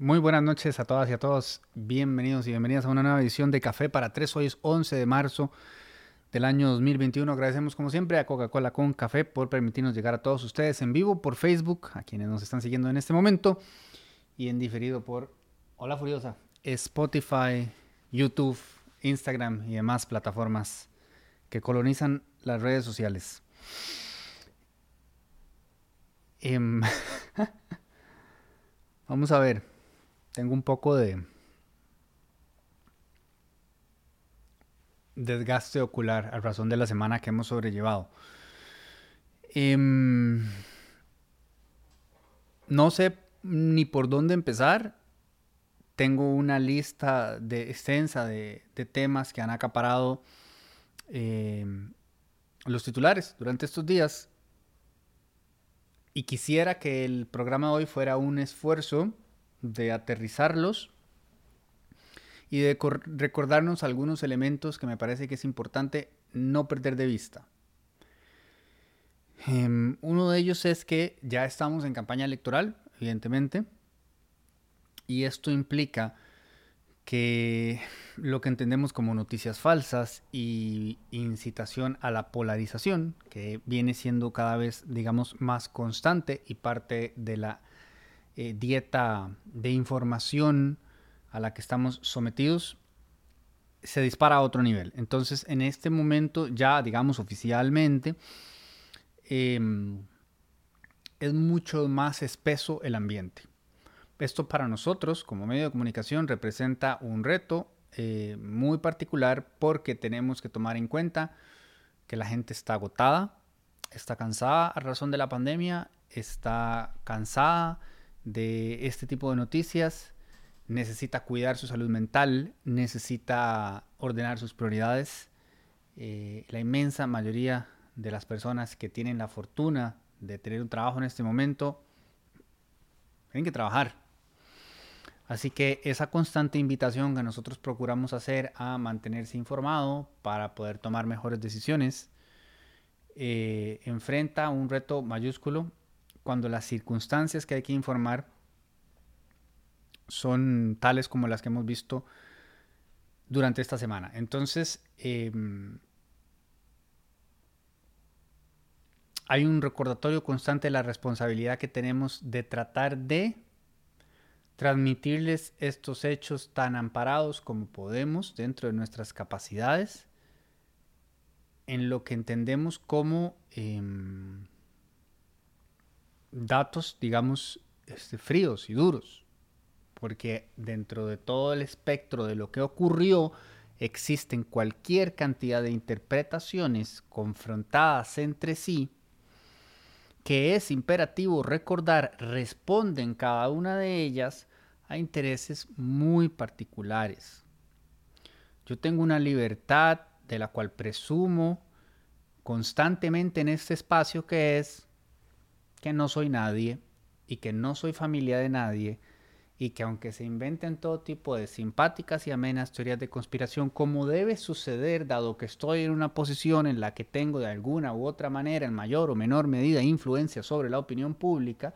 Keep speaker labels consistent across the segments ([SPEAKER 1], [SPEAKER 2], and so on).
[SPEAKER 1] Muy buenas noches a todas y a todos. Bienvenidos y bienvenidas a una nueva edición de Café para Tres. Hoy es 11 de marzo del año 2021. Agradecemos como siempre a Coca-Cola con Café por permitirnos llegar a todos ustedes en vivo por Facebook, a quienes nos están siguiendo en este momento, y en diferido por Hola Furiosa, Spotify, YouTube, Instagram y demás plataformas que colonizan las redes sociales. Em, vamos a ver, tengo un poco de desgaste ocular a razón de la semana que hemos sobrellevado. Em, no sé ni por dónde empezar. Tengo una lista de, extensa de, temas que han acaparado em, los titulares durante estos días. Y quisiera que el programa de hoy fuera un esfuerzo de aterrizarlos y de recordarnos algunos elementos que me parece que es importante no perder de vista. Em, uno de ellos es que ya estamos en campaña electoral, evidentemente, y esto implica que lo que entendemos como noticias falsas y incitación a la polarización, que viene siendo cada vez, digamos, más constante y parte de la eh, dieta de información a la que estamos sometidos se dispara a otro nivel. Entonces, en este momento, ya digamos oficialmente, em, es mucho más espeso el ambiente. Esto para nosotros, como medio de comunicación, representa un reto eh, muy particular porque tenemos que tomar en cuenta que la gente está agotada, está cansada a razón de la pandemia, está cansada de este tipo de noticias, necesita cuidar su salud mental, necesita ordenar sus prioridades. Eh, la inmensa mayoría de las personas que tienen la fortuna de tener un trabajo en este momento, tienen que trabajar. Así que esa constante invitación que nosotros procuramos hacer a mantenerse informado para poder tomar mejores decisiones, eh, enfrenta un reto mayúsculo cuando las circunstancias que hay que informar son tales como las que hemos visto durante esta semana. Entonces, em, hay un recordatorio constante de la responsabilidad que tenemos de tratar de transmitirles estos hechos tan amparados como podemos dentro de nuestras capacidades en lo que entendemos como em, datos, digamos, este, fríos y duros porque dentro de todo el espectro de lo que ocurrió existen cualquier cantidad de interpretaciones confrontadas entre sí que es imperativo recordar responden cada una de ellas a intereses muy particulares. Yo tengo una libertad de la cual presumo constantemente en este espacio que es que no soy nadie y que no soy familia de nadie y que aunque se inventen todo tipo de simpáticas y amenas teorías de conspiración, como debe suceder dado que estoy en una posición en la que tengo de alguna u otra manera, en mayor o menor medida, influencia sobre la opinión pública,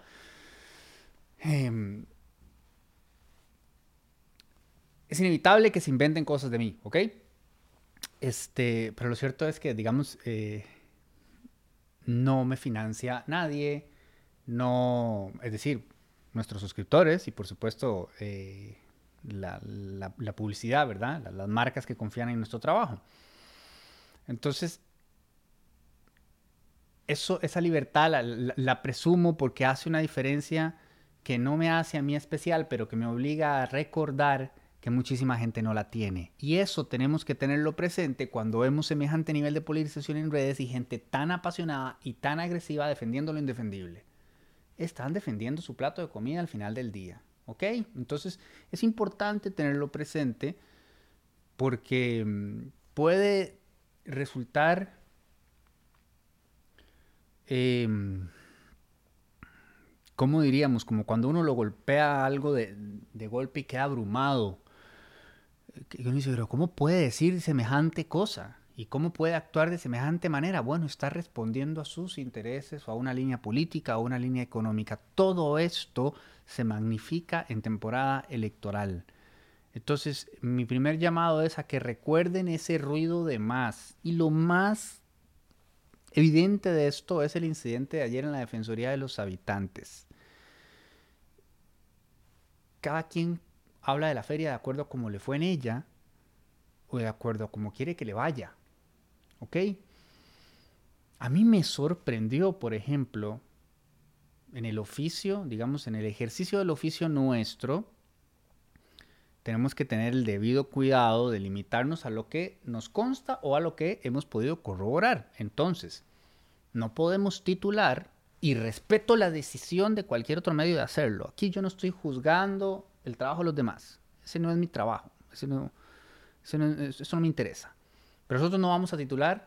[SPEAKER 1] em, es inevitable que se inventen cosas de mí, ¿ok? Este, pero lo cierto es que, digamos, eh, no me financia nadie, no, es decir, nuestros suscriptores y por supuesto eh, la, publicidad, ¿verdad? Las, marcas que confían en nuestro trabajo. Entonces, eso, esa libertad la, presumo porque hace una diferencia que no me hace a mí especial, pero que me obliga a recordar que muchísima gente no la tiene. Y eso tenemos que tenerlo presente cuando vemos semejante nivel de polarización en redes y gente tan apasionada y tan agresiva defendiendo lo indefendible están defendiendo su plato de comida al final del día. ¿Ok? Entonces es importante tenerlo presente porque mm, puede resultar em, ¿cómo diríamos? Como cuando uno lo golpea algo de, golpe y queda abrumado. Y uno dice, pero ¿cómo puede decir semejante cosa? ¿Y cómo puede actuar de semejante manera? Bueno, está respondiendo a sus intereses o a una línea política o una línea económica. Todo esto se magnifica en temporada electoral. Entonces, mi primer llamado es a que recuerden ese ruido de más. Y lo más evidente de esto es el incidente de ayer en la Defensoría de los Habitantes. Cada quien habla de la feria de acuerdo a cómo le fue en ella o de acuerdo a cómo quiere que le vaya. ¿Ok? A mí me sorprendió, por ejemplo, en el oficio, digamos, en el ejercicio del oficio nuestro, tenemos que tener el debido cuidado de limitarnos a lo que nos consta o a lo que hemos podido corroborar. Entonces, no podemos titular y respeto la decisión de cualquier otro medio de hacerlo. Aquí yo no estoy juzgando el trabajo de los demás. Ese no es mi trabajo. Eso no me interesa. Pero nosotros no vamos a titular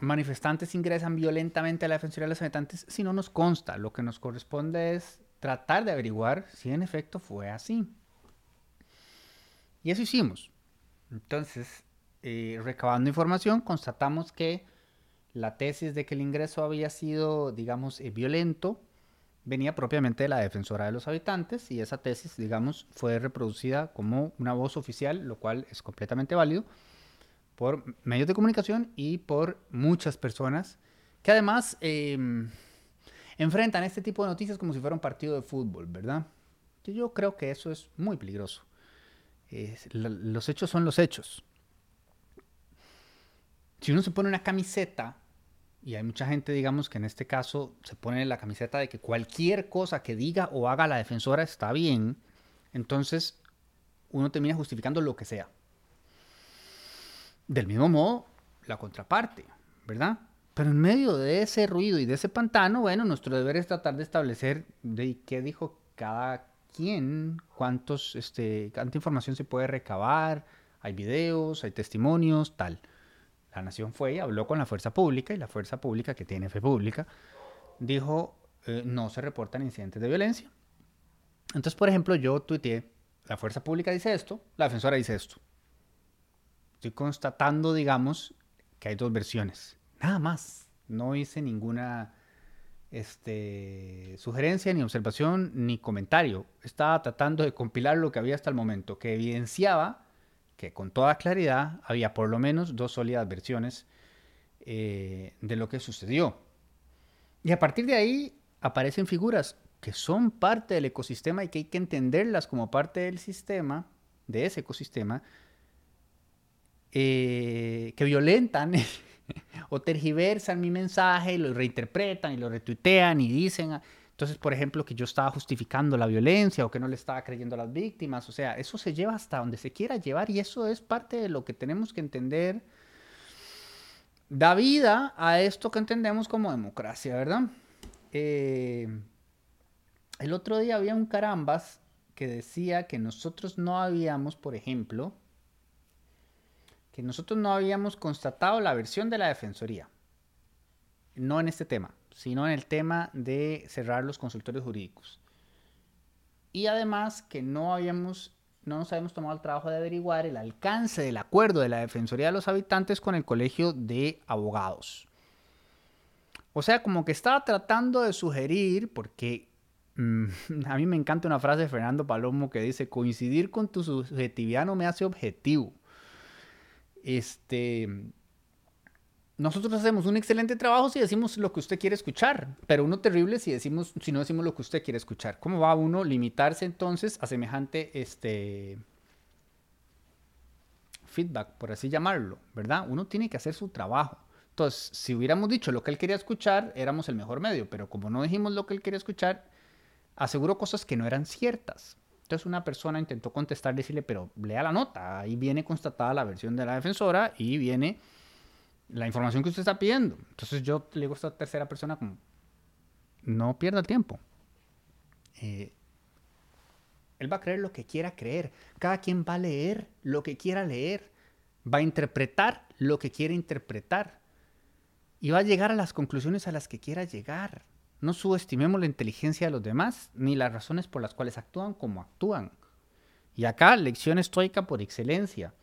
[SPEAKER 1] manifestantes ingresan violentamente a la Defensoría de los Habitantes si no nos consta. Lo que nos corresponde es tratar de averiguar si en efecto fue así. Y eso hicimos. Entonces, eh, recabando información, constatamos que la tesis de que el ingreso había sido, digamos, eh, violento, venía propiamente de la defensora de los habitantes y esa tesis, digamos, fue reproducida como una voz oficial, lo cual es completamente válido por medios de comunicación y por muchas personas que además em, enfrentan este tipo de noticias como si fuera un partido de fútbol, ¿verdad? Yo creo que eso es muy peligroso. los hechos son los hechos. Si uno se pone una camiseta, y hay mucha gente, digamos, que en este caso se pone la camiseta de que cualquier cosa que diga o haga la defensora está bien, entonces uno termina justificando lo que sea. Del mismo modo, la contraparte, ¿verdad? Pero en medio de ese ruido y de ese pantano, bueno, nuestro deber es tratar de establecer de qué dijo cada quien, cuántos, este, cuánta información se puede recabar, hay videos, hay testimonios, tal. La nación fue y habló con la fuerza pública y la fuerza pública, que tiene fe pública, dijo, eh, no se reportan incidentes de violencia. Entonces, por ejemplo, yo tuiteé, la fuerza pública dice esto, la defensora dice esto. Estoy constatando, digamos, que hay dos versiones. Nada más. No hice ninguna este, sugerencia, ni observación, ni comentario. Estaba tratando de compilar lo que había hasta el momento, que evidenciaba que con toda claridad había por lo menos dos sólidas versiones eh, de lo que sucedió. Y a partir de ahí aparecen figuras que son parte del ecosistema y que hay que entenderlas como parte del sistema, de ese ecosistema, eh, que violentan o tergiversan mi mensaje y lo reinterpretan y lo retuitean y dicen, entonces, por ejemplo, que yo estaba justificando la violencia o que no le estaba creyendo a las víctimas, o sea, eso se lleva hasta donde se quiera llevar y eso es parte de lo que tenemos que entender. Da vida a esto que entendemos como democracia, ¿verdad? Eh, el otro día había un carambas que decía que nosotros no habíamos, por ejemplo, que nosotros no habíamos constatado la versión de la Defensoría. No en este tema, sino en el tema de cerrar los consultorios jurídicos. Y además que no habíamos no nos habíamos tomado el trabajo de averiguar el alcance del acuerdo de la Defensoría de los Habitantes con el Colegio de Abogados. O sea, como que estaba tratando de sugerir, porque mm, a mí me encanta una frase de Fernando Palomo que dice, coincidir con tu subjetividad no me hace objetivo. Este, nosotros hacemos un excelente trabajo si decimos lo que usted quiere escuchar, pero uno terrible si decimos si no decimos lo que usted quiere escuchar. ¿Cómo va uno limitarse entonces a semejante este feedback, por así llamarlo, ¿verdad? Uno tiene que hacer su trabajo. Entonces, si hubiéramos dicho lo que él quería escuchar, éramos el mejor medio, pero como no dijimos lo que él quería escuchar, aseguró cosas que no eran ciertas. Entonces una persona intentó contestar, decirle, pero lea la nota, ahí viene constatada la versión de la defensora y viene la información que usted está pidiendo. Entonces yo le digo a esta tercera persona no pierda el tiempo. Eh, él va a creer lo que quiera creer. Cada quien va a leer lo que quiera leer. Va a interpretar lo que quiera interpretar. Y va a llegar a las conclusiones a las que quiera llegar. No subestimemos la inteligencia de los demás ni las razones por las cuales actúan como actúan. Y acá, lección estoica por excelencia.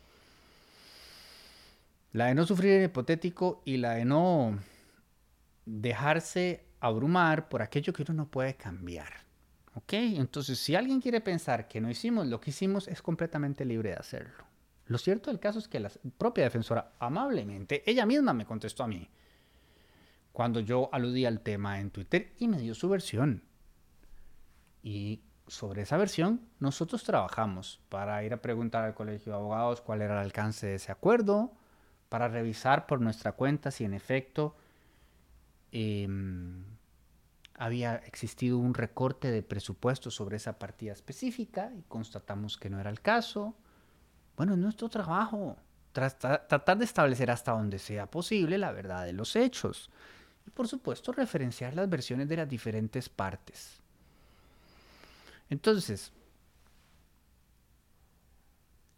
[SPEAKER 1] La de no sufrir el hipotético y la de no dejarse abrumar por aquello que uno no puede cambiar. ¿Ok? Entonces, si alguien quiere pensar que no hicimos lo que hicimos, es completamente libre de hacerlo. Lo cierto del caso es que la propia defensora, amablemente, ella misma me contestó a mí cuando yo aludí al tema en Twitter y me dio su versión. Y sobre esa versión, nosotros trabajamos para ir a preguntar al Colegio de Abogados cuál era el alcance de ese acuerdo, para revisar por nuestra cuenta si en efecto em, había existido un recorte de presupuesto sobre esa partida específica y constatamos que no era el caso. Bueno, es nuestro trabajo tratar de establecer hasta donde sea posible la verdad de los hechos y por supuesto referenciar las versiones de las diferentes partes. Entonces,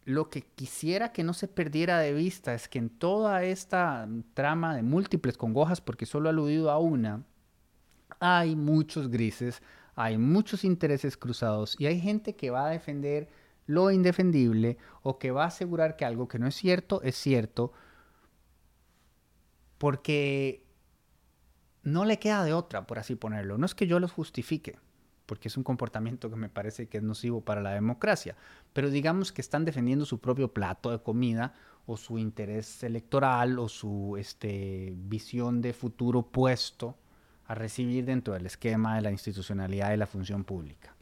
[SPEAKER 1] lo que quisiera que no se perdiera de vista es que en toda esta trama de múltiples congojas, porque solo he aludido a una, hay muchos grises, hay muchos intereses cruzados y hay gente que va a defender lo indefendible o que va a asegurar que algo que no es cierto es cierto porque no le queda de otra, por así ponerlo. No es que yo los justifique, porque es un comportamiento que me parece que es nocivo para la democracia, pero digamos que están defendiendo su propio plato de comida o su interés electoral o su este, visión de futuro puesto a recibir dentro del esquema de la institucionalidad y la función pública.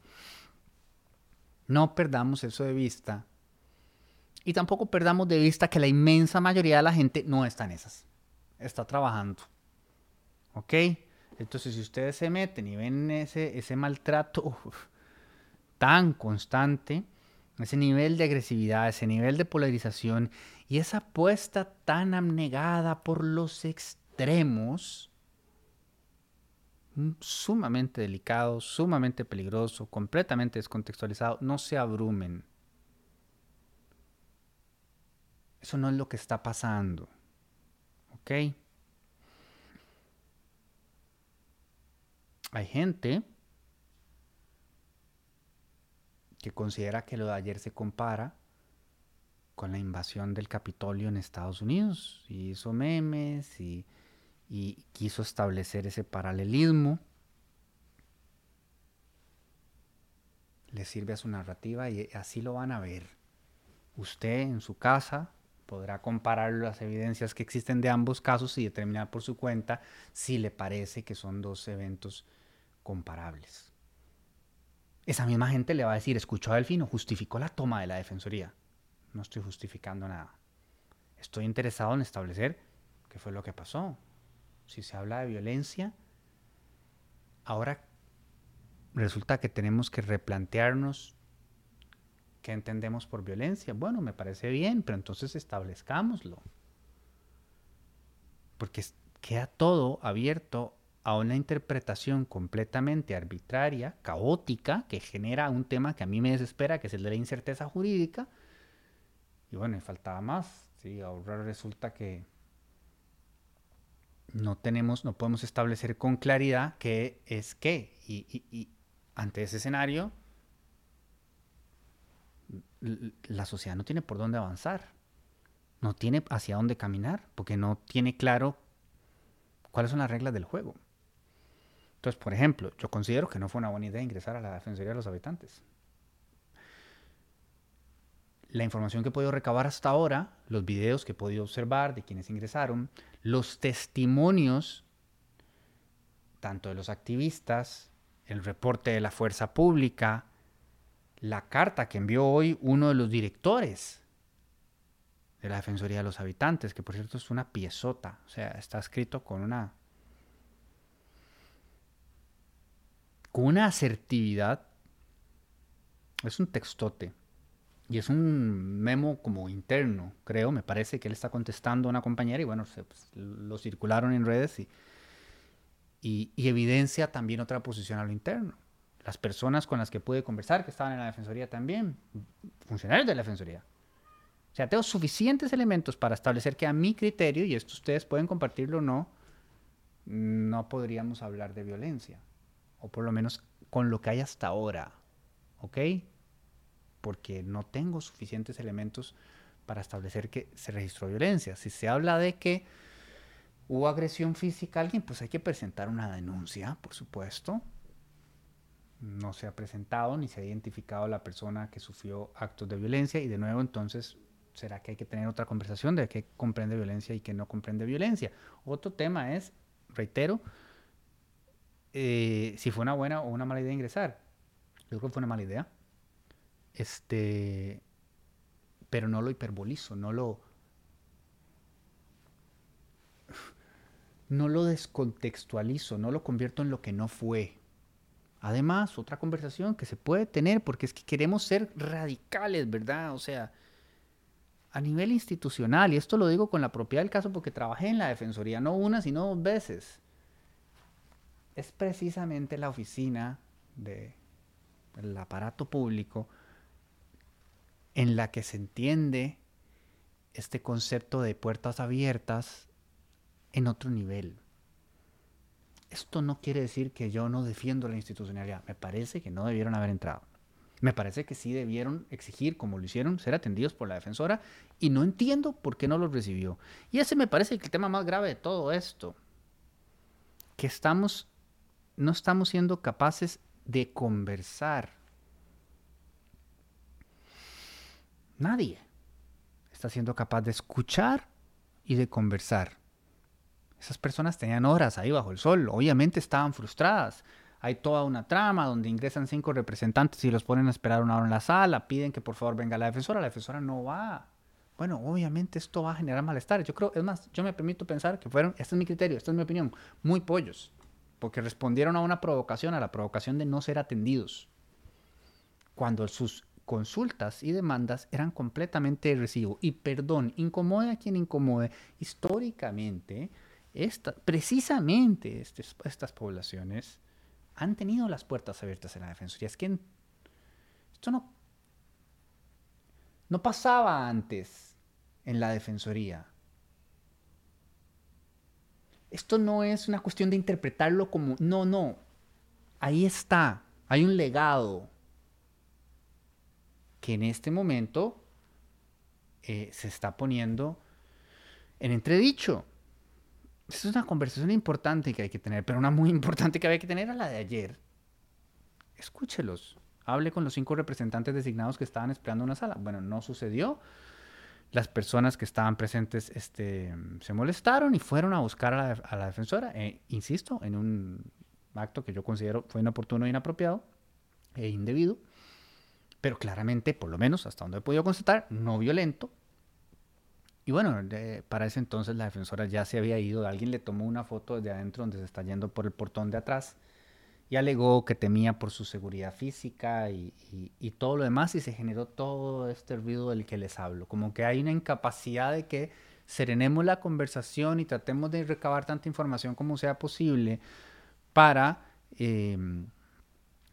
[SPEAKER 1] No perdamos eso de vista y tampoco perdamos de vista que la inmensa mayoría de la gente no está en esas, está trabajando. ¿Ok? Entonces, si ustedes se meten y ven ese, ese maltrato tan constante, ese nivel de agresividad, ese nivel de polarización y esa apuesta tan abnegada por los extremos, sumamente delicado, sumamente peligroso, completamente descontextualizado. No se abrumen. Eso no es lo que está pasando. ¿Ok? Hay gente que considera que lo de ayer se compara con la invasión del Capitolio en Estados Unidos y hizo memes y y quiso establecer ese paralelismo. Le sirve a su narrativa y así lo van a ver. Usted en su casa podrá comparar las evidencias que existen de ambos casos y determinar por su cuenta si le parece que son dos eventos comparables. Esa misma gente le va a decir, escuchó a Delfino, justificó la toma de la Defensoría. No estoy justificando nada. Estoy interesado en establecer qué fue lo que pasó si se habla de violencia, ahora resulta que tenemos que replantearnos qué entendemos por violencia. Bueno, me parece bien, pero entonces establezcámoslo. Porque queda todo abierto a una interpretación completamente arbitraria, caótica, que genera un tema que a mí me desespera, que es el de la incerteza jurídica. Y bueno, faltaba más. Sí, ahora resulta que no tenemos, no podemos establecer con claridad qué es qué. Y, ante ese escenario, la sociedad no tiene por dónde avanzar, no tiene hacia dónde caminar, porque no tiene claro cuáles son las reglas del juego. Entonces, por ejemplo, yo considero que no fue una buena idea ingresar a la Defensoría de los Habitantes. La información que he podido recabar hasta ahora, los videos que he podido observar de quienes ingresaron, los testimonios, tanto de los activistas, el reporte de la fuerza pública, la carta que envió hoy uno de los directores de la Defensoría de los Habitantes, que por cierto es una piezota, o sea, está escrito con una con una asertividad. Es un textote y es un memo como interno, creo, me parece que él está contestando a una compañera y bueno, pues, lo circularon en redes y, y, evidencia también otra posición a lo interno. Las personas con las que pude conversar, que estaban en la Defensoría también, funcionarios de la Defensoría. O sea, tengo suficientes elementos para establecer que a mi criterio, y esto ustedes pueden compartirlo o no, no podríamos hablar de violencia. O por lo menos con lo que hay hasta ahora. ¿Ok? porque no tengo suficientes elementos para establecer que se registró violencia. Si se habla de que hubo agresión física a alguien, pues hay que presentar una denuncia, por supuesto. No se ha presentado ni se ha identificado la persona que sufrió actos de violencia y de nuevo entonces será que hay que tener otra conversación de qué comprende violencia y qué no comprende violencia. Otro tema es, reitero, eh, si fue una buena o una mala idea ingresar. Yo creo que fue una mala idea. Este, pero no lo hiperbolizo, no lo, no lo descontextualizo, no lo convierto en lo que no fue. Además, otra conversación que se puede tener, porque es que queremos ser radicales, ¿verdad? O sea, a nivel institucional, y esto lo digo con la propiedad del caso porque trabajé en la Defensoría, no una, sino dos veces, es precisamente la oficina del aparato público en la que se entiende este concepto de puertas abiertas en otro nivel. Esto no quiere decir que yo no defiendo la institucionalidad. Me parece que no debieron haber entrado. Me parece que sí debieron exigir, como lo hicieron, ser atendidos por la defensora y no entiendo por qué no los recibió. Y ese me parece que el tema más grave de todo esto, que estamos, no estamos siendo capaces de conversar Nadie está siendo capaz de escuchar y de conversar. Esas personas tenían horas ahí bajo el sol, obviamente estaban frustradas. Hay toda una trama donde ingresan cinco representantes y los ponen a esperar una hora en la sala, piden que por favor venga la defensora, la defensora no va. Bueno, obviamente esto va a generar malestar. Yo creo, es más, yo me permito pensar que fueron, este es mi criterio, esta es mi opinión, muy pollos, porque respondieron a una provocación, a la provocación de no ser atendidos. Cuando sus consultas y demandas eran completamente de. Y perdón, incomode a quien incomode. Históricamente, esta, precisamente estas poblaciones han tenido las puertas abiertas en la Defensoría. Es que esto no, no pasaba antes en la Defensoría. Esto no es una cuestión de interpretarlo como, no, no, ahí está, hay un legado, que en este momento eh, se está poniendo en entredicho. Esa es una conversación importante que hay que tener, pero una muy importante que había que tener a la de ayer. Escúchelos. Hable con los cinco representantes designados que estaban esperando una sala. Bueno, no sucedió. Las personas que estaban presentes este, se molestaron y fueron a buscar a la, defensora, eh, insisto, en un acto que yo considero fue inoportuno, inapropiado e indebido pero claramente, por lo menos hasta donde he podido constatar, no violento. Y bueno, para ese entonces la defensora ya se había ido, alguien le tomó una foto desde adentro donde se está yendo por el portón de atrás alegó que temía por su seguridad física y, todo lo demás y se generó todo este ruido del que les hablo. Como que hay una incapacidad de que serenemos la conversación y tratemos de recabar tanta información como sea posible para... Em,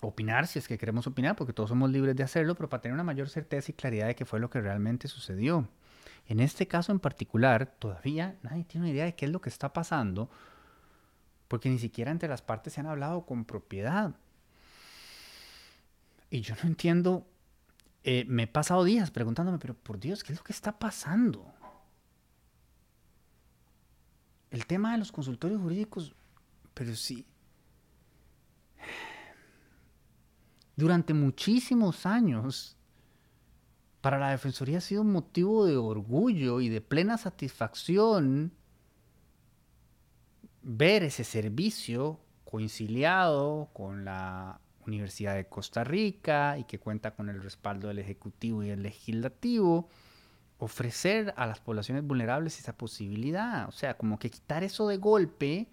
[SPEAKER 1] opinar si es que queremos opinar, porque todos somos libres de hacerlo, pero para tener una mayor certeza y claridad de qué fue lo que realmente sucedió. En este caso en particular, todavía nadie tiene una idea de qué es lo que está pasando, porque ni siquiera entre las partes se han hablado con propiedad. Y yo no entiendo, eh, me he pasado días preguntándome, pero por Dios, ¿qué es lo que está pasando? El tema de los consultorios jurídicos, pero sí, durante muchísimos años, para la Defensoría ha sido un motivo de orgullo y de plena satisfacción ver ese servicio conciliado con la Universidad de Costa Rica y que cuenta con el respaldo del Ejecutivo y el Legislativo, ofrecer a las poblaciones vulnerables esa posibilidad. O sea, como que quitar eso de golpe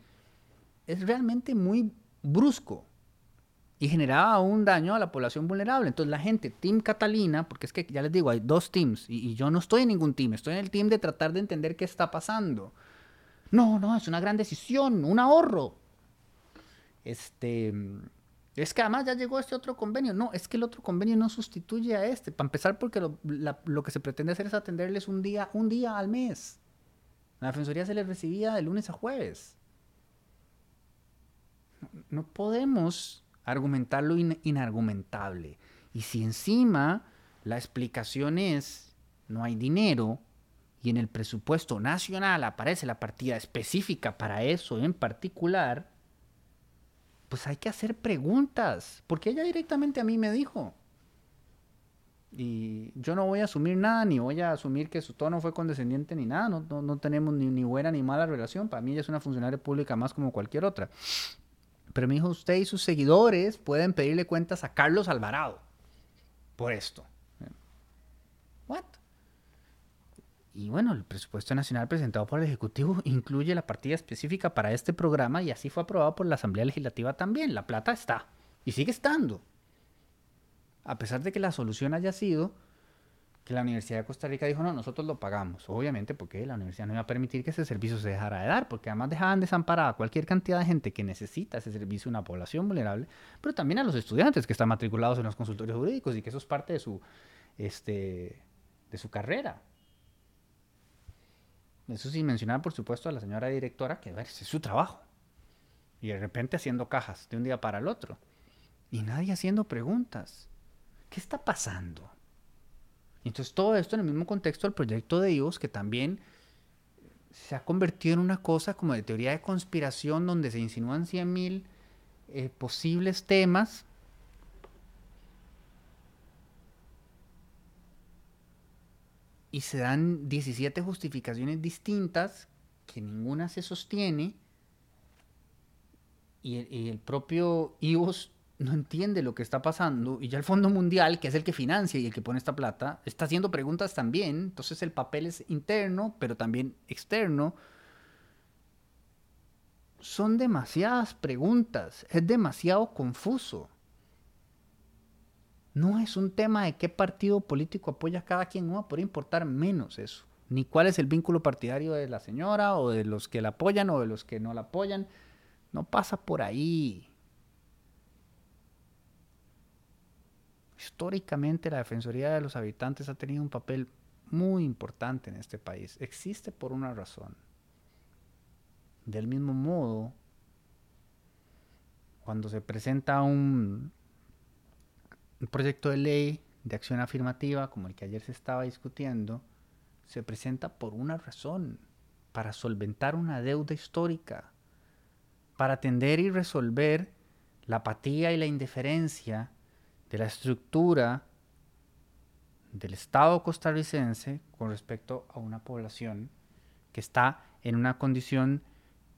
[SPEAKER 1] es realmente muy brusco y generaba un daño a la población vulnerable. Entonces la gente, Team Catalina, porque es que ya les digo, hay dos teams y, yo no estoy en ningún team, estoy en el team de tratar de entender qué está pasando. No, no, es una gran decisión, un ahorro. Este, es que además ya llegó este otro convenio. No, es que el otro convenio no sustituye a este. Para empezar, porque lo, que se pretende hacer es atenderles un día, un día al mes. La defensoría se les recibía de lunes a jueves. no podemos argumentar lo inargumentable. Y si encima la explicación es no hay dinero y en el presupuesto nacional aparece la partida específica para eso en particular, pues hay que hacer preguntas, porque ella directamente a mí me dijo. Y yo no voy a asumir nada, ni voy a asumir que su tono fue condescendiente ni nada, no, no, tenemos ni, ni, buena ni mala relación, para mí ella es una funcionaria pública más como cualquier otra. Pero me dijo, usted y sus seguidores pueden pedirle cuentas a Carlos Alvarado por esto. ¿What? Y bueno, el presupuesto nacional presentado por el Ejecutivo incluye la partida específica para este programa y así fue aprobado por la Asamblea Legislativa también. La plata está y sigue estando. A pesar de que la solución haya sido que la Universidad de Costa Rica dijo, no, nosotros lo pagamos. Obviamente porque la universidad no iba a permitir que ese servicio se dejara de dar, porque además dejaban desamparada a cualquier cantidad de gente que necesita ese servicio, una población vulnerable, pero también a los estudiantes que están matriculados en los consultorios jurídicos y que eso es parte de su, este, de su carrera. Eso sin mencionar, por supuesto, a la señora directora, que es su trabajo. Y de repente haciendo cajas de un día para el otro. Y nadie haciendo preguntas. ¿Qué está pasando? Entonces todo esto en el mismo contexto del proyecto de IVOS, que también se ha convertido en una cosa como de teoría de conspiración donde se insinúan 100.000 eh, posibles temas y se dan 17 justificaciones distintas que ninguna se sostiene y el, propio IVOS no entiende lo que está pasando y ya el Fondo Mundial, que es el que financia y el que pone esta plata, está haciendo preguntas también, entonces el papel es interno, pero también externo. Son demasiadas preguntas, es demasiado confuso. No es un tema de qué partido político apoya cada quien, no va a poder importar menos eso. Ni cuál es el vínculo partidario de la señora o de los que la apoyan o de los que no la apoyan. No pasa por ahí. Históricamente la Defensoría de los Habitantes ha tenido un papel muy importante en este país. Existe por una razón. Del mismo modo, cuando se presenta un, un proyecto de ley de acción afirmativa, como el que ayer se estaba discutiendo, se presenta por una razón, para solventar una deuda histórica, para atender y resolver la apatía y la indiferencia de la estructura del Estado costarricense con respecto a una población que está en una condición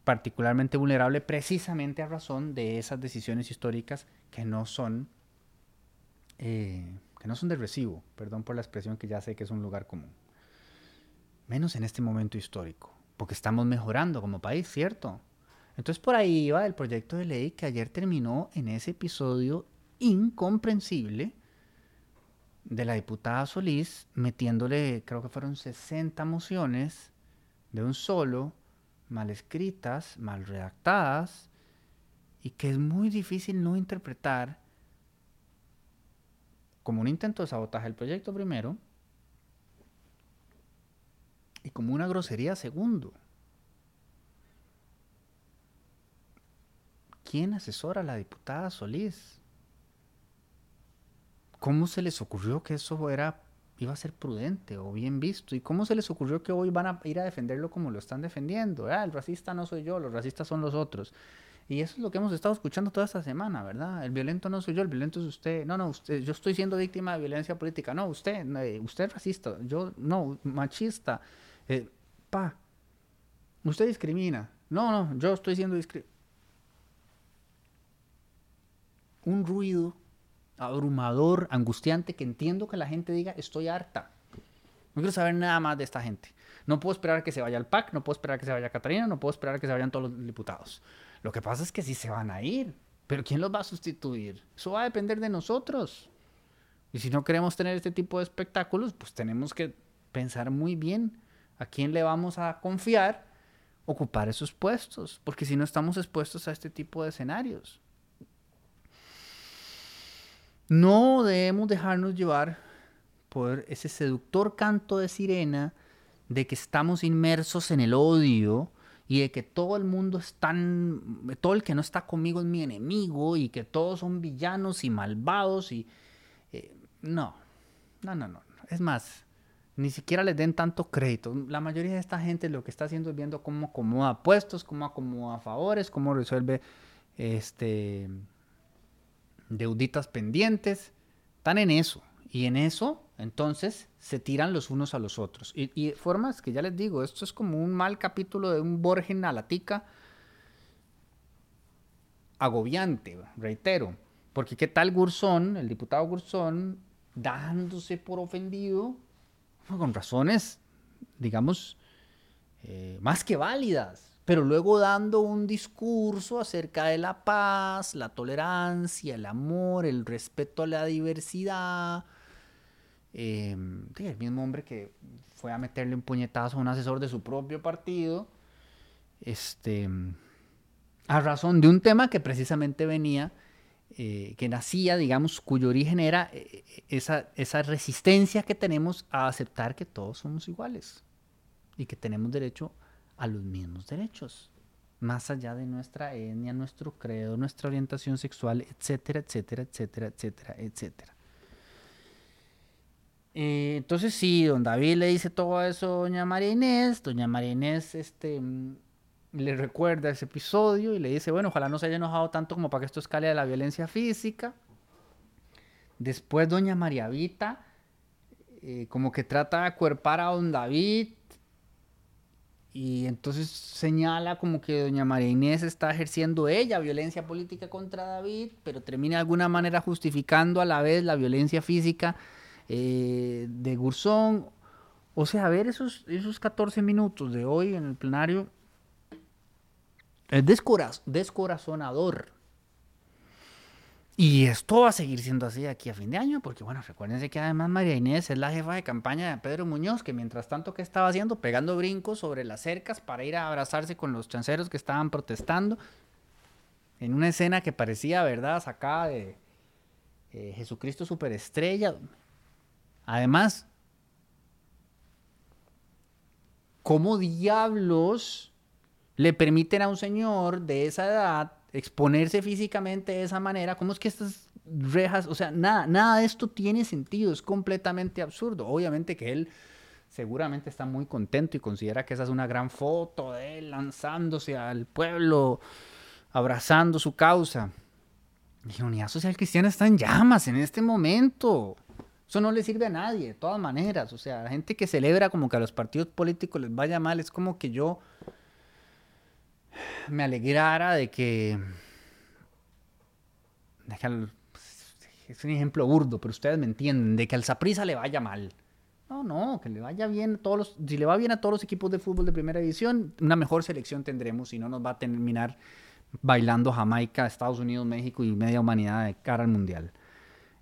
[SPEAKER 1] particularmente vulnerable precisamente a razón de esas decisiones históricas que no son eh, que no son de recibo, perdón por la expresión que ya sé que es un lugar común. Menos en este momento histórico, porque estamos mejorando como país, ¿cierto? Entonces por ahí iba el proyecto de ley que ayer terminó en ese episodio incomprensible de la diputada Solís, metiéndole, creo que fueron 60 mociones de un solo, mal escritas, mal redactadas, y que es muy difícil no interpretar como un intento de sabotaje del proyecto primero y como una grosería segundo. ¿Quién asesora a la diputada Solís? ¿Cómo se les ocurrió que eso era iba a ser prudente o bien visto? ¿Y cómo se les ocurrió que hoy van a ir a defenderlo como lo están defendiendo? Ah, el racista no soy yo, los racistas son los otros. Y eso es lo que hemos estado escuchando toda esta semana, ¿verdad? El violento no soy yo, el violento es usted. No, no, usted, yo estoy siendo víctima de violencia política. No, usted, eh, usted es racista. Yo, no, machista. Eh, pa, usted discrimina. No, no, yo estoy siendo discriminado. Un ruido abrumador, angustiante, que entiendo que la gente diga, estoy harta. No quiero saber nada más de esta gente. No puedo esperar que se vaya el PAC, no puedo esperar que se vaya Catarina, no puedo esperar que se vayan todos los diputados. Lo que pasa es que sí se van a ir, pero ¿quién los va a sustituir? Eso va a depender de nosotros. Y si no queremos tener este tipo de espectáculos, pues tenemos que pensar muy bien a quién le vamos a confiar ocupar esos puestos, porque si no estamos expuestos a este tipo de escenarios. No debemos dejarnos llevar por ese seductor canto de sirena de que estamos inmersos en el odio y de que todo el mundo es tan, todo el que no está conmigo es mi enemigo y que todos son villanos y malvados y... Eh, no, no, no, no. Es más, ni siquiera les den tanto crédito. La mayoría de esta gente lo que está haciendo es viendo cómo acomoda puestos, cómo acomoda favores, cómo resuelve este deuditas pendientes. Están en eso. Y en eso, entonces, se tiran los unos a los otros. Y, y formas que ya les digo, esto es como un mal capítulo de un Borgen a la tica agobiante, reitero. Porque qué tal Gurzón, el diputado Gurzón, dándose por ofendido, con razones, digamos, eh, más que válidas, pero luego dando un discurso acerca de la paz, la tolerancia, el amor, el respeto a la diversidad. Eh, el mismo hombre que fue a meterle un puñetazo a un asesor de su propio partido, este, a razón de un tema que precisamente venía, eh, que nacía, digamos, cuyo origen era eh, esa, esa resistencia que tenemos a aceptar que todos somos iguales y que tenemos derecho a los mismos derechos, más allá de nuestra etnia, nuestro credo, nuestra orientación sexual, etcétera, etcétera, etcétera, etcétera, etcétera. Eh, entonces sí, don David le dice todo eso a doña María Inés, doña María Inés, este le recuerda ese episodio y le dice, bueno, ojalá no se haya enojado tanto como para que esto escale a la violencia física. Después doña María Vita, eh, como que trata de acuerpar a don David y entonces señala como que doña María Inés está ejerciendo ella violencia política contra David, pero termina de alguna manera justificando a la vez la violencia física eh, de Gurzón. O sea, ver esos, esos 14 minutos de hoy en el plenario es descorazonador. Y esto va a seguir siendo así aquí a fin de año, porque bueno, recuérdense que además María Inés es la jefa de campaña de Pedro Muñoz, que mientras tanto, ¿qué estaba haciendo? Pegando brincos sobre las cercas para ir a abrazarse con los chanceros que estaban protestando, en una escena que parecía, ¿verdad?, sacada de eh, Jesucristo Superestrella. Además, ¿cómo diablos le permiten a un señor de esa edad exponerse físicamente de esa manera, ¿cómo es que estas rejas, o sea, nada, nada de esto tiene sentido, es completamente absurdo. Obviamente que él seguramente está muy contento y considera que esa es una gran foto de él lanzándose al pueblo, abrazando su causa. La unidad social cristiana está en llamas en este momento. Eso no le sirve a nadie, de todas maneras. O sea, la gente que celebra como que a los partidos políticos les vaya mal, es como que yo me alegrara de que, es un ejemplo burdo, pero ustedes me entienden, de que al Saprisa le vaya mal. No, no, que le vaya bien a todos los, si le va bien a todos los equipos de fútbol de primera división, una mejor selección tendremos y no nos va a terminar bailando Jamaica, Estados Unidos, México y media humanidad de cara al mundial.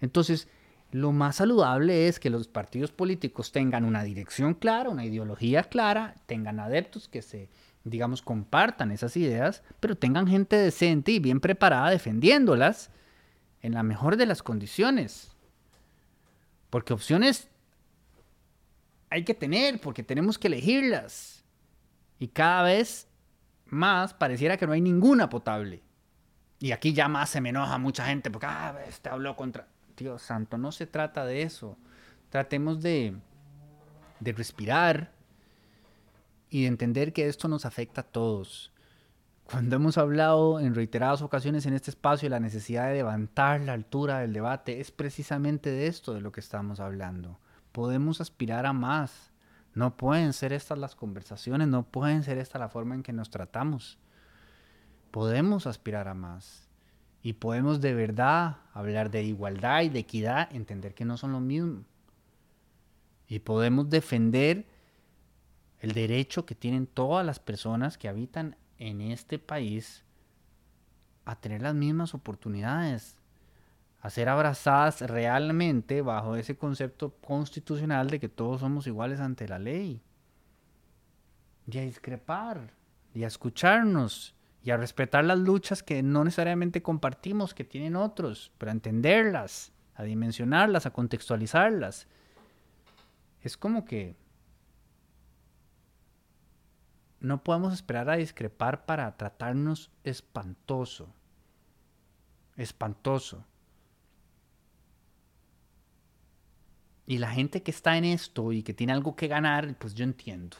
[SPEAKER 1] Entonces, lo más saludable es que los partidos políticos tengan una dirección clara, una ideología clara, tengan adeptos que se digamos, compartan esas ideas, pero tengan gente decente y bien preparada defendiéndolas en la mejor de las condiciones. Porque opciones hay que tener, porque tenemos que elegirlas. Y cada vez más pareciera que no hay ninguna potable. Y aquí ya más se me enoja mucha gente porque, ah, este habló contra... Dios santo, no se trata de eso. Tratemos de, de respirar, y de entender que esto nos afecta a todos. Cuando hemos hablado en reiteradas ocasiones en este espacio de la necesidad de levantar la altura del debate, es precisamente de esto de lo que estamos hablando. Podemos aspirar a más. No pueden ser estas las conversaciones, no pueden ser esta la forma en que nos tratamos. Podemos aspirar a más. Y podemos de verdad hablar de igualdad y de equidad, entender que no son lo mismo. Y podemos defender el derecho que tienen todas las personas que habitan en este país a tener las mismas oportunidades, a ser abrazadas realmente bajo ese concepto constitucional de que todos somos iguales ante la ley, y a discrepar, y a escucharnos, y a respetar las luchas que no necesariamente compartimos, que tienen otros, pero a entenderlas, a dimensionarlas, a contextualizarlas. Es como que no podemos esperar a discrepar para tratarnos espantoso. Espantoso. Y la gente que está en esto y que tiene algo que ganar, pues yo entiendo.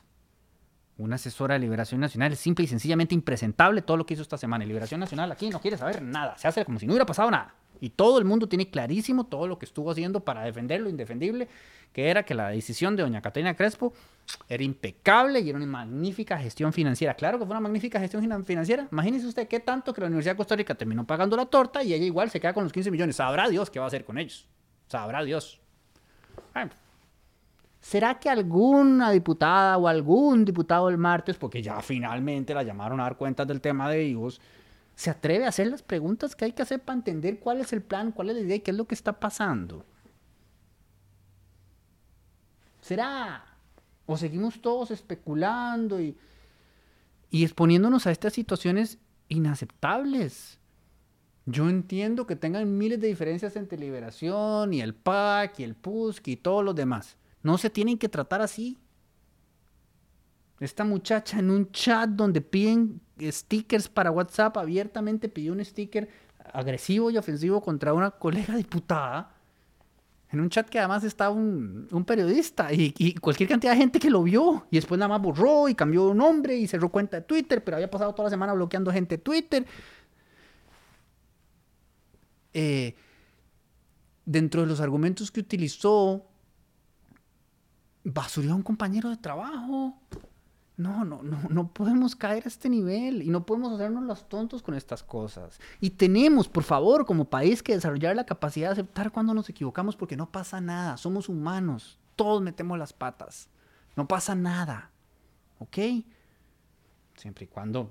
[SPEAKER 1] Una asesora de Liberación Nacional es simple y sencillamente impresentable todo lo que hizo esta semana. Liberación Nacional aquí no quiere saber nada. Se hace como si no hubiera pasado nada. Y todo el mundo tiene clarísimo todo lo que estuvo haciendo para defender lo indefendible, que era que la decisión de doña Catalina Crespo era impecable y era una magnífica gestión financiera. Claro que fue una magnífica gestión financiera. Imagínese usted qué tanto que la Universidad de Costa Rica terminó pagando la torta y ella igual se queda con los 15 millones. Sabrá Dios qué va a hacer con ellos. Sabrá Dios. ¿Será que alguna diputada o algún diputado el martes, porque ya finalmente la llamaron a dar cuentas del tema de hijos, se atreve a hacer las preguntas que hay que hacer para entender cuál es el plan, cuál es la idea y qué es lo que está pasando. ¿Será? ¿O seguimos todos especulando y, y exponiéndonos a estas situaciones inaceptables? Yo entiendo que tengan miles de diferencias entre Liberación y el PAC y el PUSC y todos los demás. No se tienen que tratar así. Esta muchacha en un chat donde piden stickers para WhatsApp abiertamente pidió un sticker agresivo y ofensivo contra una colega diputada. En un chat que además estaba un, periodista y, cualquier cantidad de gente que lo vio. Y después nada más borró y cambió de nombre y cerró cuenta de Twitter, pero había pasado toda la semana bloqueando gente de Twitter. Eh, dentro de los argumentos que utilizó, basurió a un compañero de trabajo. No, no, no, no podemos caer a este nivel y no podemos hacernos los tontos con estas cosas. Y tenemos, por favor, como país que desarrollar la capacidad de aceptar cuando nos equivocamos porque no pasa nada, somos humanos, todos metemos las patas, no pasa nada, ¿ok? Siempre y cuando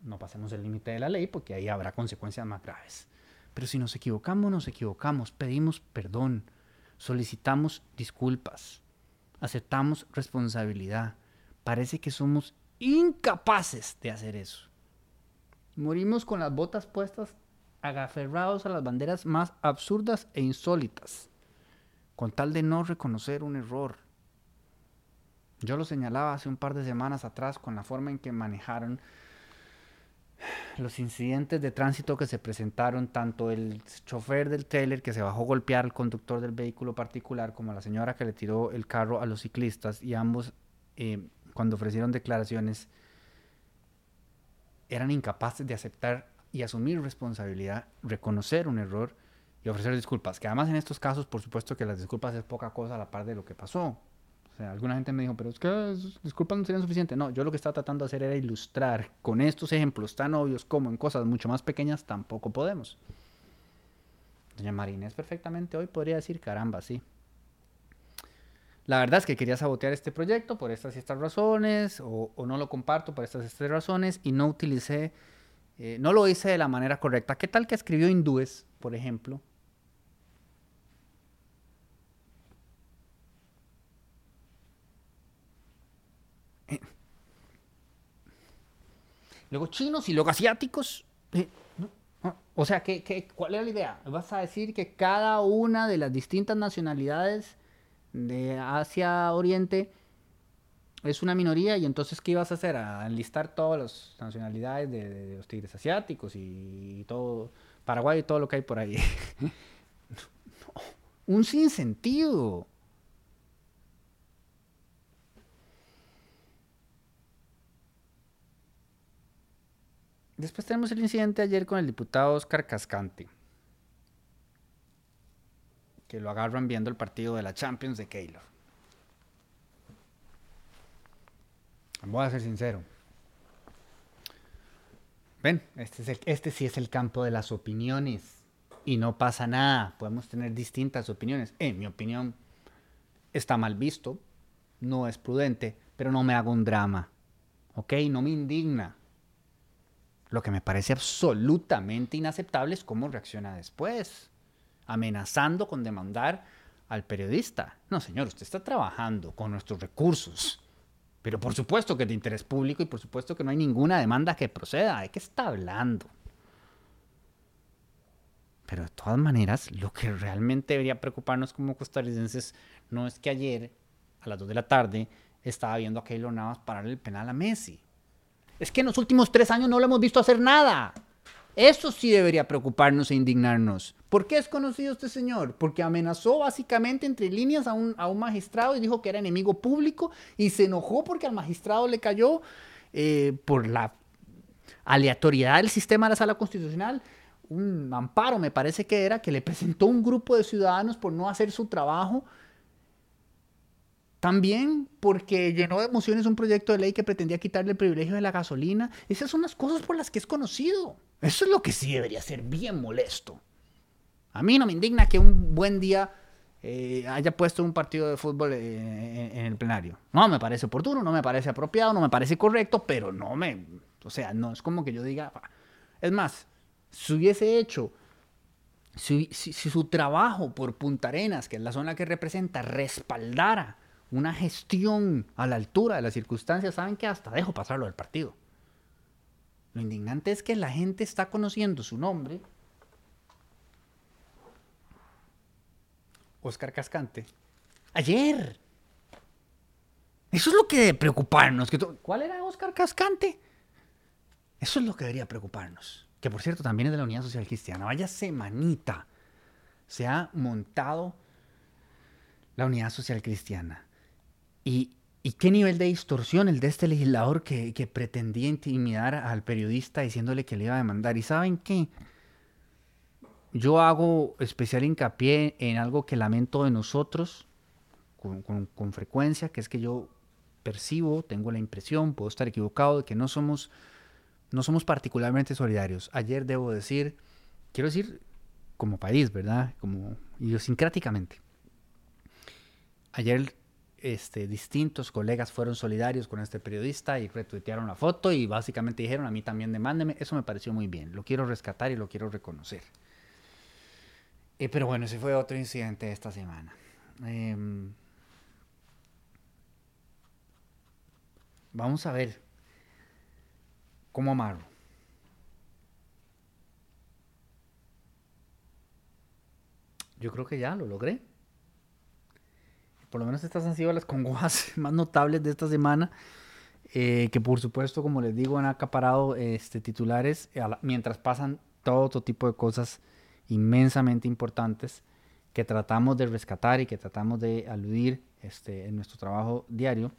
[SPEAKER 1] no pasemos el límite de la ley porque ahí habrá consecuencias más graves. Pero si nos equivocamos, nos equivocamos, pedimos perdón, solicitamos disculpas, aceptamos responsabilidad Parece que somos incapaces de hacer eso. Morimos con las botas puestas, agaferrados a las banderas más absurdas e insólitas, con tal de no reconocer un error. Yo lo señalaba hace un par de semanas atrás con la forma en que manejaron los incidentes de tránsito que se presentaron, tanto el chofer del trailer que se bajó a golpear al conductor del vehículo particular, como la señora que le tiró el carro a los ciclistas, y ambos eh, cuando ofrecieron declaraciones, eran incapaces de aceptar y asumir responsabilidad, reconocer un error y ofrecer disculpas. Que además en estos casos, por supuesto que las disculpas es poca cosa a la par de lo que pasó. O sea, alguna gente me dijo, pero es que disculpas no serían suficientes. No, yo lo que estaba tratando de hacer era ilustrar con estos ejemplos tan obvios como en cosas mucho más pequeñas tampoco podemos. Doña Marinés perfectamente hoy podría decir, caramba, sí. La verdad es que quería sabotear este proyecto por estas y estas razones, o, no lo comparto por estas y estas razones, y no utilicé, eh, no lo hice de la manera correcta. ¿Qué tal que escribió hindúes, por ejemplo? Luego chinos y luego asiáticos. Eh, o sea, ¿qué, cuál era la idea? ¿Vas a decir que cada una de las distintas nacionalidades de Asia Oriente es una minoría y entonces ¿qué ibas a hacer? A enlistar todas las nacionalidades de, los tigres asiáticos y, todo, Paraguay y todo lo que hay por ahí. un sinsentido. Después tenemos el incidente ayer con el diputado Oscar Cascante que lo agarran viendo el partido de la Champions de Keylor. Voy a ser sincero. Ven, este, es este sí es el campo de las opiniones. Y no pasa nada. Podemos tener distintas opiniones. En mi opinión, está mal visto. No es prudente. Pero no me hago un drama. ¿Ok? No me indigna. Lo que me parece absolutamente inaceptable es cómo reacciona después amenazando con demandar al periodista. No, señor, usted está trabajando con nuestros recursos. Pero por supuesto que es de interés público y por supuesto que no hay ninguna demanda que proceda. ¿De qué está hablando? Pero de todas maneras, lo que realmente debería preocuparnos como costarricenses no es que ayer, a las 2 de la tarde, estaba viendo a Keylor Navas parar el penal a Messi. Es que en los últimos tres años no lo hemos visto hacer nada. Eso sí debería preocuparnos e indignarnos. ¿Por qué es conocido este señor? Porque amenazó básicamente entre líneas a un, magistrado y dijo que era enemigo público y se enojó porque al magistrado le cayó eh, por la aleatoriedad del sistema de la sala constitucional un amparo, me parece que era, que le presentó un grupo de ciudadanos por no hacer su trabajo. También porque llenó de emociones un proyecto de ley que pretendía quitarle el privilegio de la gasolina. Esas son las cosas por las que es conocido. Eso es lo que sí debería ser bien molesto. A mí no me indigna que un buen día eh, haya puesto un partido de fútbol eh, en el plenario. No me parece oportuno, no me parece apropiado, no me parece correcto, pero no me... O sea, no es como que yo diga... Es más, si hubiese hecho, si, su trabajo por Punta Arenas, que es la zona que representa, respaldara una gestión a la altura de las circunstancias, saben que hasta dejo pasarlo del partido. Lo indignante es que la gente está conociendo su nombre. Oscar Cascante. Ayer. Eso es lo que debe preocuparnos. ¿Cuál era Oscar Cascante? Eso es lo que debería preocuparnos que por cierto también es de la Unidad Social Cristiana. Vaya semanita se ha montado la Unidad Social Cristiana. Y, qué nivel de distorsión el de este legislador que, que, pretendía intimidar al periodista diciéndole que le iba a demandar. ¿Y saben qué? Yo hago especial hincapié en algo que lamento de nosotros con, con frecuencia, que es que yo percibo, tengo la impresión, puedo estar equivocado, de que no somos no somos particularmente solidarios. Ayer debo decir, quiero decir como país, ¿verdad? Como idiosincráticamente. Ayer este, distintos colegas fueron solidarios con este periodista y retuitearon la foto y básicamente dijeron a mí también demándeme. Eso me pareció muy bien. Lo quiero rescatar y lo quiero reconocer. Eh, pero bueno, ese fue otro incidente de esta semana. Em, vamos a ver ¿Cómo amarlo? Yo creo que ya lo logré. Por lo menos estas han sido las congojas más notables de esta semana. Eh, que por supuesto, como les digo, han acaparado este, titulares mientras pasan todo otro tipo de cosas inmensamente importantes que tratamos de rescatar y que tratamos de aludir este, en nuestro trabajo diario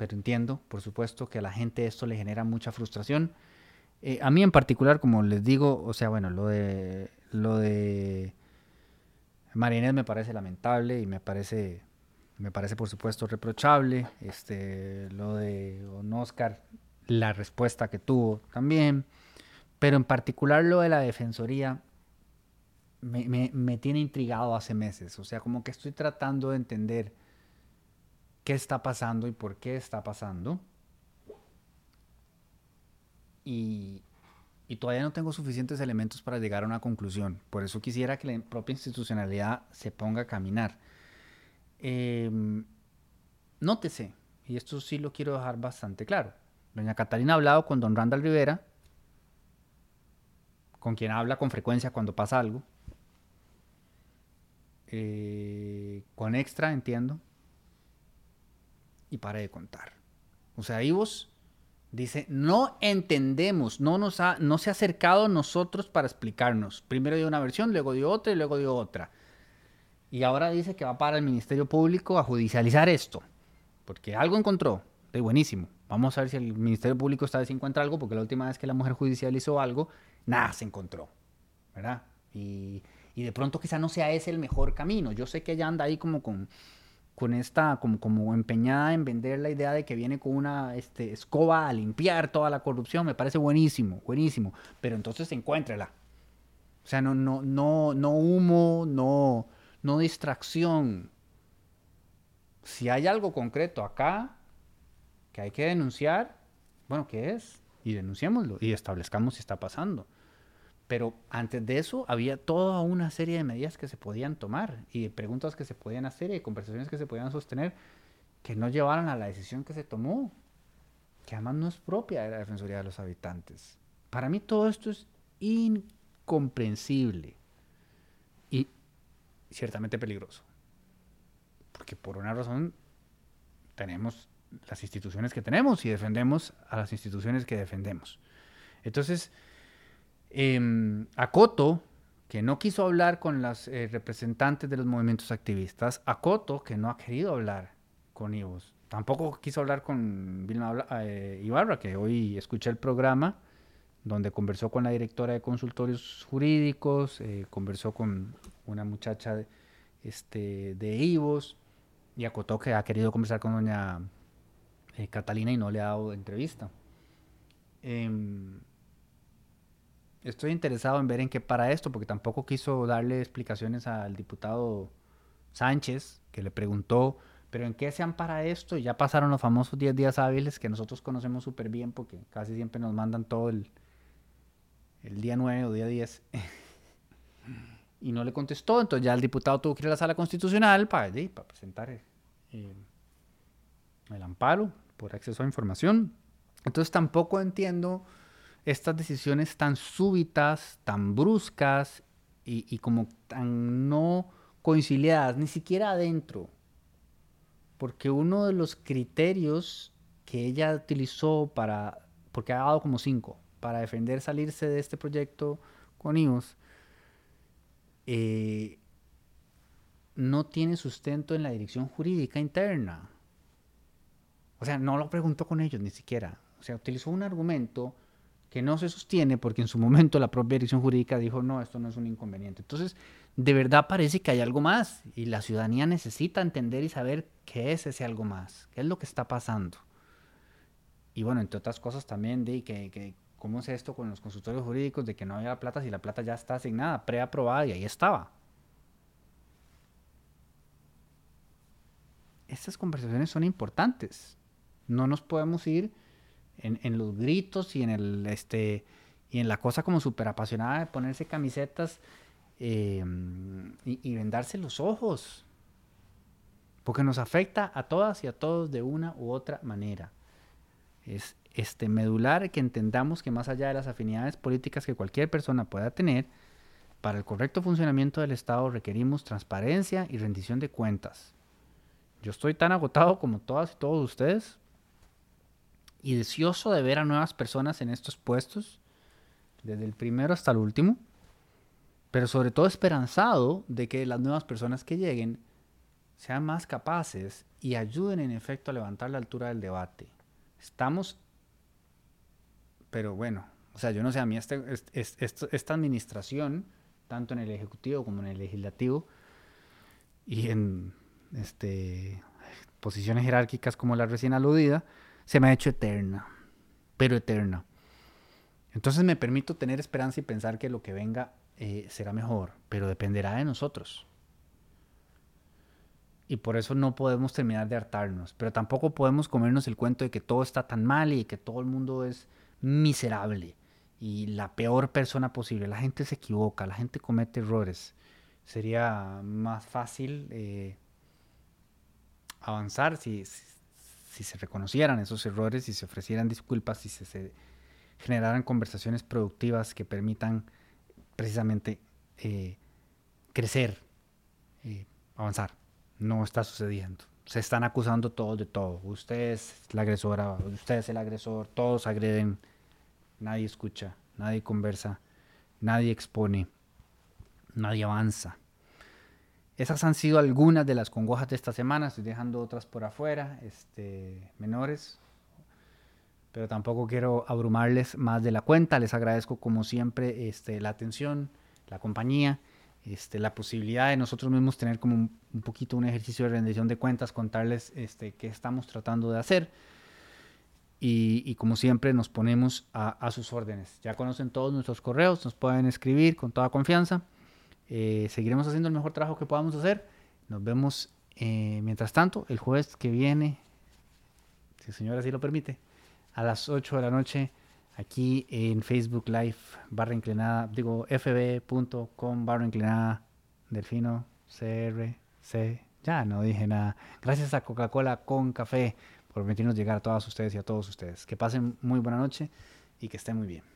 [SPEAKER 1] pero entiendo, por supuesto, que a la gente esto le genera mucha frustración. Eh, a mí en particular, como les digo, o sea, bueno, lo de lo de Marinés me parece lamentable y me parece, me parece por supuesto reprochable. Este, lo de Oscar, la respuesta que tuvo también. Pero en particular lo de la defensoría me, me tiene intrigado hace meses. O sea, como que estoy tratando de entender qué está pasando y por qué está pasando. Y, todavía no tengo suficientes elementos para llegar a una conclusión. Por eso quisiera que la propia institucionalidad se ponga a caminar. Em, nótese, y esto sí lo quiero dejar bastante claro. Doña Catalina ha hablado con don Randall Rivera, con quien habla con frecuencia cuando pasa algo. Eh, con extra, entiendo y pare de contar. O sea, vos dice, no entendemos, no, nos ha, no se ha acercado a nosotros para explicarnos. Primero dio una versión, luego dio otra y luego dio otra. Y ahora dice que va para el Ministerio Público a judicializar esto, porque algo encontró. De buenísimo. Vamos a ver si el Ministerio Público esta vez encuentra algo, porque la última vez que la mujer judicializó algo, nada se encontró. ¿Verdad? Y, y de pronto quizá no sea ese el mejor camino. Yo sé que ella anda ahí como con con esta, como, como empeñada en vender la idea de que viene con una este, escoba a limpiar toda la corrupción, me parece buenísimo, buenísimo, pero entonces encuéntrela. O sea, no, no, no, no humo, no, no distracción. Si hay algo concreto acá que hay que denunciar, bueno, ¿qué es? Y denunciémoslo y establezcamos si está pasando. Pero antes de eso había toda una serie de medidas que se podían tomar y de preguntas que se podían hacer y de conversaciones que se podían sostener que no llevaran a la decisión que se tomó, que además no es propia de la Defensoría de los Habitantes. Para mí todo esto es incomprensible ciertamente peligroso. Porque por una razón tenemos las instituciones que tenemos y defendemos a las instituciones que defendemos. Entonces, Eh, Acoto, que no quiso hablar con los eh, representantes de los movimientos activistas. Acoto, que no ha querido hablar con ellos. Tampoco quiso hablar con Vilma eh, Ibarra, que hoy escuché el programa donde conversó con la directora de consultorios jurídicos, eh, conversó con una muchacha de, este, de IVOS y acotó que ha querido conversar con doña eh, Catalina y no le ha dado entrevista. Em, estoy interesado en ver en qué para esto, porque tampoco quiso darle explicaciones al diputado Sánchez, que le preguntó, pero en qué se para esto, ya pasaron los famosos 10 días hábiles que nosotros conocemos súper bien, porque casi siempre nos mandan todo el, el día 9 o día 10. y no le contestó, entonces ya el diputado tuvo que ir a la sala constitucional para, para presentar eh, el amparo por acceso a información. Entonces tampoco entiendo estas decisiones tan súbitas, tan bruscas y, como tan no conciliadas, ni siquiera adentro. Porque uno de los criterios que ella utilizó para, porque ha dado como cinco, para defender salirse de este proyecto con IOS, eh, no tiene sustento en la dirección jurídica interna. O sea, no lo preguntó con ellos ni siquiera. O sea, utilizó un argumento que no se sostiene porque en su momento la propia dirección jurídica dijo, no, esto no es un inconveniente. Entonces, de verdad parece que hay algo más y la ciudadanía necesita entender y saber qué es ese algo más, qué es lo que está pasando. Y bueno, entre otras cosas también de que, que cómo es esto con los consultorios jurídicos de que no había plata si la plata ya está asignada, preaprobada y ahí estaba. Estas conversaciones son importantes. No nos podemos ir en, los gritos y en el este y en la cosa como súper apasionada de ponerse camisetas eh, y, vendarse los ojos. Porque nos afecta a todas y a todos de una u otra manera. Es este medular que entendamos que más allá de las afinidades políticas que cualquier persona pueda tener, para el correcto funcionamiento del Estado requerimos transparencia y rendición de cuentas. Yo estoy tan agotado como todas y todos ustedes y deseoso de ver a nuevas personas en estos puestos, desde el primero hasta el último, pero sobre todo esperanzado de que las nuevas personas que lleguen sean más capaces y ayuden en efecto a levantar la altura del debate. Estamos, pero bueno, o sea, yo no sé, a mí este, esta administración, tanto en el Ejecutivo como en el Legislativo, y en este, posiciones jerárquicas como la recién aludida, se me ha hecho eterna, pero eterna. Entonces me permito tener esperanza y pensar que lo que venga eh, será mejor, pero dependerá de nosotros. Y por eso no podemos terminar de hartarnos, pero tampoco podemos comernos el cuento de que todo está tan mal y que todo el mundo es miserable y la peor persona posible. La gente se equivoca, la gente comete errores. Sería más fácil eh, avanzar si, si se reconocieran esos errores, si se ofrecieran disculpas, si se, generaran conversaciones productivas que permitan precisamente eh, crecer, eh, avanzar. No está sucediendo. Se están acusando todos de todo. Usted es la agresora, usted es el agresor, todos agreden, nadie escucha, nadie conversa, nadie expone, nadie avanza. Esas han sido algunas de las congojas de esta semana. Estoy dejando otras por afuera, este, menores. Pero tampoco quiero abrumarles más de la cuenta. Les agradezco como siempre este, la atención, la compañía, este, la posibilidad de nosotros mismos tener como un, poquito un ejercicio de rendición de cuentas, contarles este, qué estamos tratando de hacer. Y, como siempre nos ponemos a, a sus órdenes. Ya conocen todos nuestros correos, nos pueden escribir con toda confianza. Eh, seguiremos haciendo el mejor trabajo que podamos hacer. Nos vemos eh, mientras tanto el jueves que viene, si el Señor así lo permite, a las 8 de la noche aquí en Facebook Live barra inclinada, digo fb.com barra inclinada delfino crc. Ya no dije nada. Gracias a Coca-Cola con café por permitirnos llegar a todas ustedes y a todos ustedes. Que pasen muy buena noche y que estén muy bien.